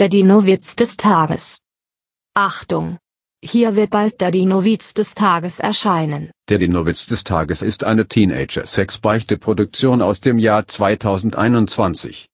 Der Dino-Witz des Tages. Achtung! Hier wird bald der Dino-Witz des Tages erscheinen. Der Dino-Witz des Tages ist eine Teenager-Sex-Beichte-Produktion aus dem Jahr 2021.